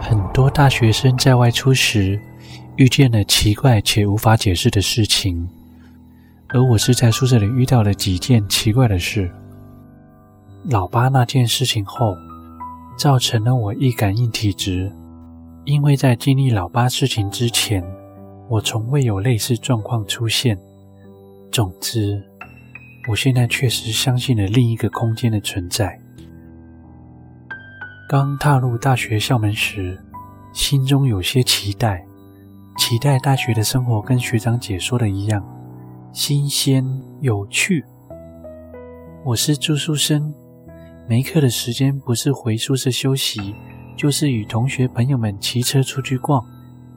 很多大学生在外出时，遇见了奇怪且无法解释的事情，而我是在宿舍里遇到了几件奇怪的事。老八那件事情后，造成了我易感应体质，因为在经历老八事情之前，我从未有类似状况出现。总之，我现在确实相信了另一个空间的存在。刚踏入大学校门时，心中有些期待，期待大学的生活跟学长姐说的一样，新鲜有趣。我是住宿生。没课的时间不是回宿舍休息，就是与同学朋友们骑车出去逛。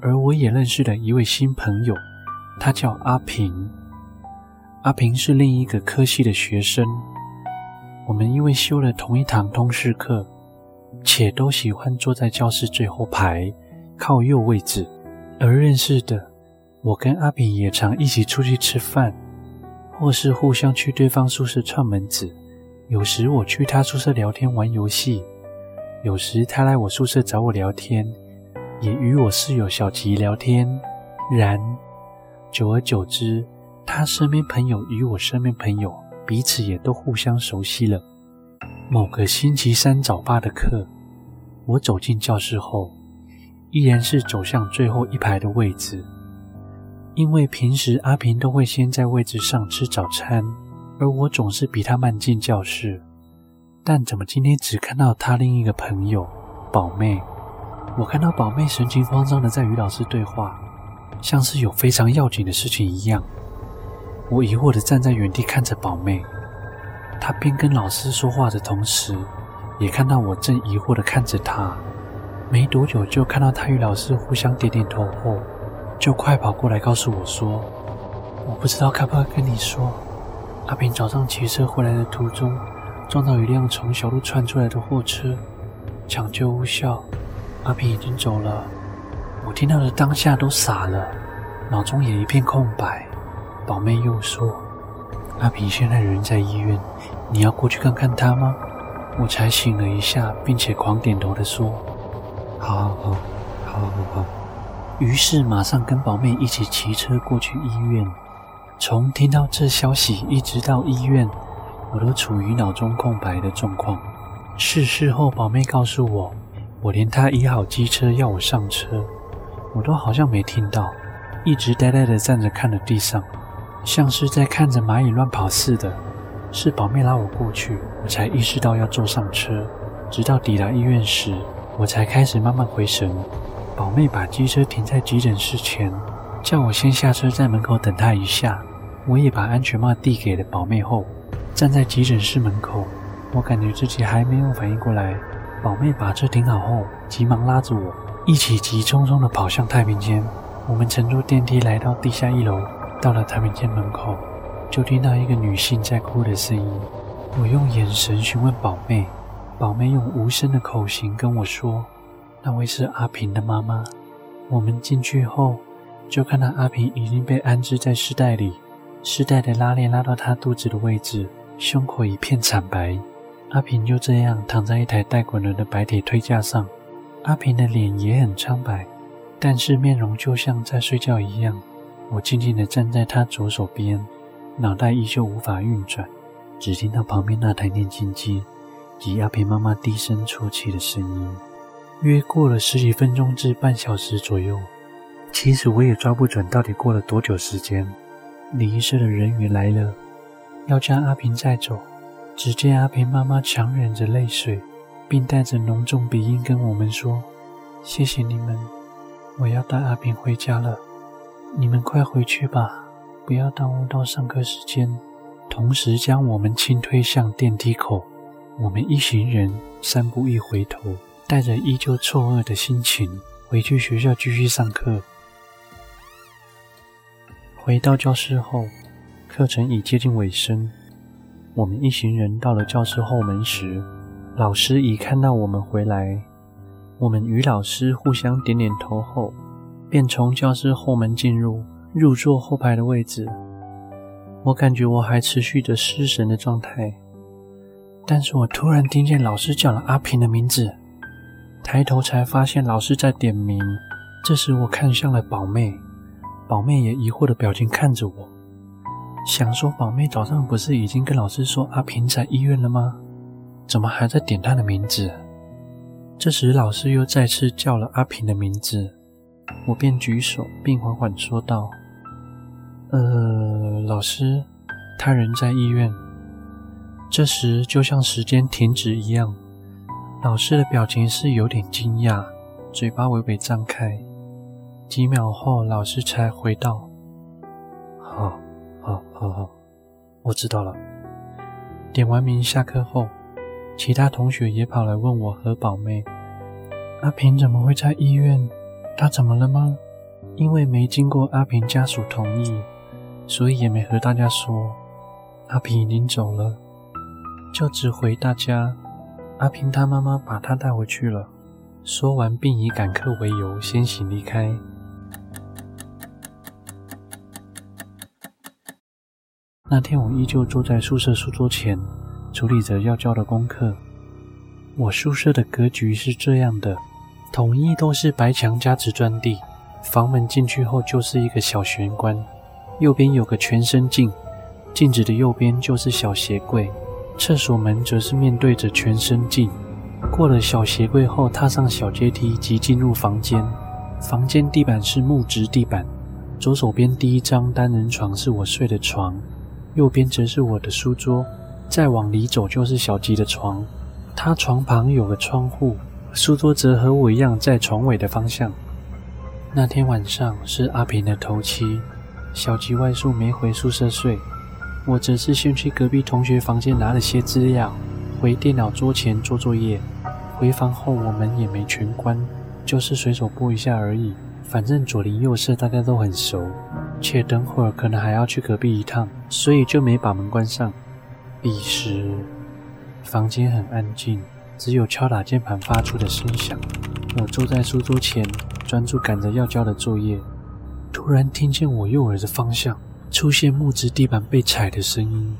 而我也认识了一位新朋友，他叫阿平。阿平是另一个科系的学生，我们因为修了同一堂通识课，且都喜欢坐在教室最后排，靠右位置而认识的。我跟阿炳也常一起出去吃饭，或是互相去对方宿舍串门子。有时我去他宿舍聊天玩游戏，有时他来我宿舍找我聊天，也与我室友小吉聊天。然，久而久之，他身边朋友与我身边朋友彼此也都互相熟悉了。某个星期三早八的课，我走进教室后，依然是走向最后一排的位置，因为平时阿平都会先在位置上吃早餐。而我总是比他慢进教室，但怎么今天只看到他另一个朋友宝妹？我看到宝妹神情慌张的在与老师对话，像是有非常要紧的事情一样。我疑惑的站在原地看着宝妹，她边跟老师说话的同时，也看到我正疑惑的看着她。没多久就看到她与老师互相点点头后，就快跑过来告诉我说：“我不知道该不该跟你说。”阿平早上骑车回来的途中，撞到一辆从小路窜出来的货车，抢救无效，阿平已经走了。我听到的当下都傻了，脑中也一片空白。宝妹又说：“阿平现在人在医院，你要过去看看他吗？”我才醒了一下，并且狂点头的说：“好好好，好好好。”于是马上跟宝妹一起骑车过去医院。从听到这消息一直到医院，我都处于脑中空白的状况。事事后，宝妹告诉我，我连她移好机车要我上车，我都好像没听到，一直呆呆的站着看着地上，像是在看着蚂蚁乱跑似的。是宝妹拉我过去，我才意识到要坐上车。直到抵达医院时，我才开始慢慢回神。宝妹把机车停在急诊室前，叫我先下车，在门口等她一下。我也把安全帽递给了宝妹后，站在急诊室门口，我感觉自己还没有反应过来。宝妹把车停好后，急忙拉着我一起急匆匆地跑向太平间。我们乘坐电梯来到地下一楼，到了太平间门口，就听到一个女性在哭的声音。我用眼神询问宝妹，宝妹用无声的口型跟我说：“那位是阿平的妈妈。”我们进去后，就看到阿平已经被安置在尸袋里。尸袋的拉链拉到他肚子的位置，胸口一片惨白。阿平就这样躺在一台带滚轮的白铁推架上。阿平的脸也很苍白，但是面容就像在睡觉一样。我静静地站在他左手边，脑袋依旧无法运转，只听到旁边那台念经机及阿平妈妈低声啜泣的声音。约过了十几分钟至半小时左右，其实我也抓不准到底过了多久时间。礼仪社的人员来了，要将阿平带走。只见阿平妈妈强忍着泪水，并带着浓重鼻音跟我们说：“谢谢你们，我要带阿平回家了。你们快回去吧，不要耽误到上课时间。”同时将我们轻推向电梯口。我们一行人三步一回头，带着依旧错愕的心情回去学校继续上课。回到教室后，课程已接近尾声。我们一行人到了教室后门时，老师已看到我们回来。我们与老师互相点点头后，便从教室后门进入，入座后排的位置。我感觉我还持续着失神的状态，但是我突然听见老师叫了阿平的名字。抬头才发现老师在点名。这时我看向了宝妹，宝妹也疑惑的表情看着我，想说宝妹早上不是已经跟老师说阿平在医院了吗？怎么还在点他的名字？这时老师又再次叫了阿平的名字，我便举手并缓缓说道：“呃，老师，他人在医院。”这时就像时间停止一样，老师的表情是有点惊讶，嘴巴微微张开。几秒后，老师才回道：“好，好，好，好，我知道了。”点完名下课后，其他同学也跑来问我和宝妹：“阿平怎么会在医院？他怎么了吗？”因为没经过阿平家属同意，所以也没和大家说。阿平已经走了，就只回大家：“阿平他妈妈把他带回去了。”说完，并以赶课为由先行离开。那天我依旧坐在宿舍书桌前，处理着要交的功课。我宿舍的格局是这样的，统一都是白墙加瓷砖地，房门进去后就是一个小玄关，右边有个全身镜，镜子的右边就是小鞋柜，厕所门则是面对着全身镜。过了小鞋柜后，踏上小阶梯即进入房间。房间地板是木质地板，左手边第一张单人床是我睡的床。右边则是我的书桌，再往里走就是小吉的床。他床旁有个窗户，书桌则和我一样在床尾的方向。那天晚上是阿平的头七，小吉外宿没回宿舍睡，我则是先去隔壁同学房间拿了些资料，回电脑桌前做作业。回房后我门也没全关，就是随手拨一下而已。反正左邻右舍大家都很熟，且等会儿可能还要去隔壁一趟，所以就没把门关上。彼时，房间很安静，只有敲打键盘发出的声响。我坐在书桌前，专注赶着要交的作业，突然听见我右耳的方向出现木质地板被踩的声音，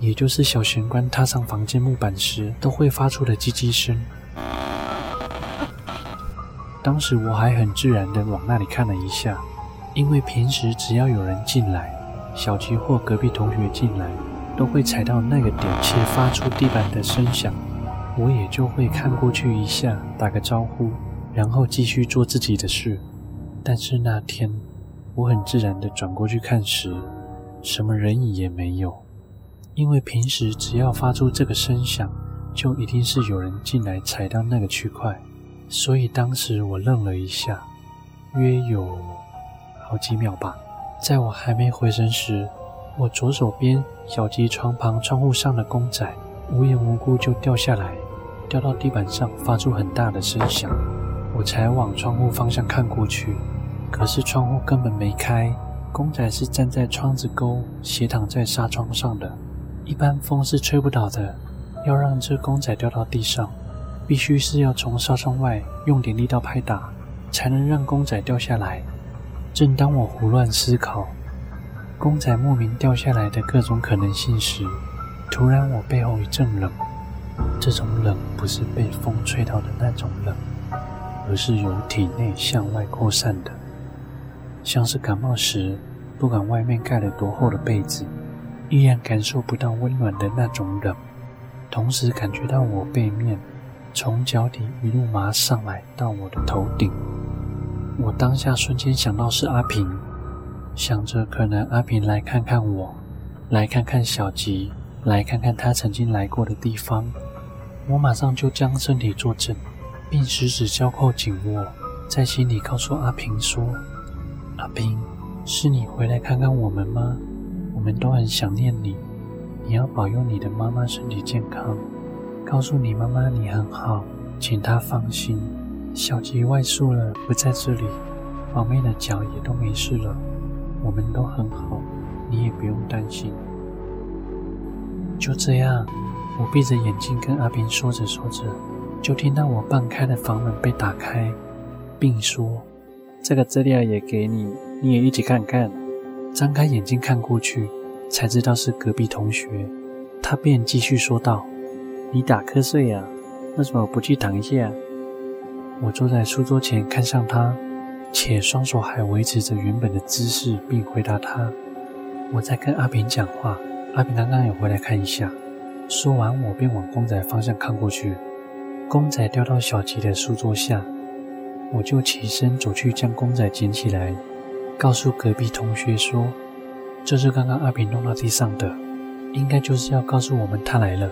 也就是小玄关踏上房间木板时都会发出的叽叽声。当时我还很自然地往那里看了一下，因为平时只要有人进来，小吉或隔壁同学进来，都会踩到那个点且发出地板的声响，我也就会看过去一下，打个招呼，然后继续做自己的事。但是那天，我很自然地转过去看时，什么人影也没有，因为平时只要发出这个声响，就一定是有人进来踩到那个区块。所以当时我愣了一下，约有好几秒吧。在我还没回神时，我左手边小鸡床旁窗户上的公仔无缘无故就掉下来，掉到地板上，发出很大的声响。我才往窗户方向看过去，可是窗户根本没开，公仔是站在窗子沟，斜躺在纱窗上的。一般风是吹不倒的，要让这公仔掉到地上。必须是要从纱窗外用点力道拍打，才能让公仔掉下来。正当我胡乱思考公仔莫名掉下来的各种可能性时，突然我背后一阵冷。这种冷不是被风吹到的那种冷，而是由体内向外扩散的，像是感冒时，不管外面盖了多厚的被子，依然感受不到温暖的那种冷。同时感觉到我背面。从脚底一路麻上来到我的头顶，我当下瞬间想到是阿平，想着可能阿平来看看我，来看看小吉，来看看他曾经来过的地方。我马上就将身体坐正，并十指交扣紧握，在心里告诉阿平说：“阿斌，是你回来看看我们吗？我们都很想念你，你要保佑你的妈妈身体健康。”告诉你妈妈你很好，请她放心。小吉外宿了，不在这里，宝妹的脚也都没事了，我们都很好，你也不用担心。就这样，我闭着眼睛跟阿斌说着说着，就听到我半开的房门被打开，并说：“这个资料也给你，你也一起看看。”张开眼睛看过去，才知道是隔壁同学，他便继续说道。你打瞌睡呀？为什么不去躺一下？我坐在书桌前，看向他，且双手还维持着原本的姿势，并回答他：“我在跟阿平讲话。阿平刚刚有回来看一下。”说完，我便往公仔方向看过去。公仔掉到小吉的书桌下，我就起身走去将公仔捡起来，告诉隔壁同学说：“这是刚刚阿平弄到地上的，应该就是要告诉我们他来了。”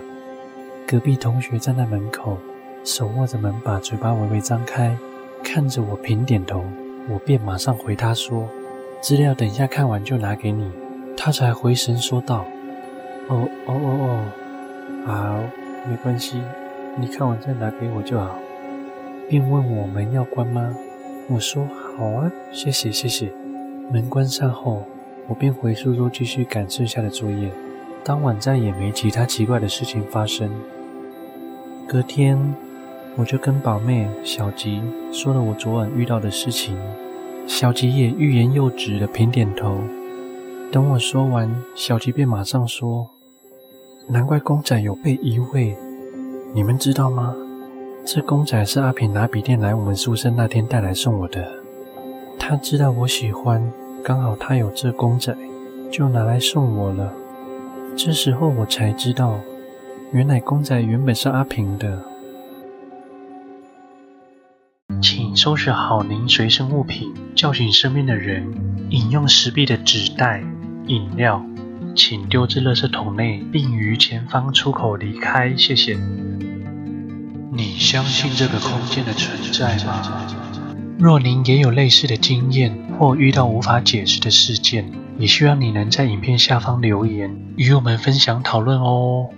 隔壁同学站在门口，手握着门把，嘴巴微微张开，看着我平点头。我便马上回他说：“资料等一下看完就拿给你。”他才回神说道：“哦哦哦哦。”好，没关系，你看完再拿给我就好。便问我门要关吗？我说好啊，谢谢谢谢。门关上后，我便回书桌继续赶剩下的作业。当晚再也没其他奇怪的事情发生。隔天，我就跟宝妹小吉说了我昨晚遇到的事情，小吉也欲言又止的平点头。等我说完，小吉便马上说。难怪公仔有被移位，你们知道吗？这公仔是阿平拿笔电来我们宿舍那天带来送我的。他知道我喜欢，刚好他有这公仔，就拿来送我了。这时候我才知道，原来公仔原本是阿平的。请收拾好您随身物品，叫醒身边的人，饮用实币的纸袋、饮料。请丢至垃圾桶内，并于前方出口离开，谢谢。你相信这个空间的存在吗？若您也有类似的经验，或遇到无法解释的事件，也希望你能在影片下方留言，与我们分享讨论哦。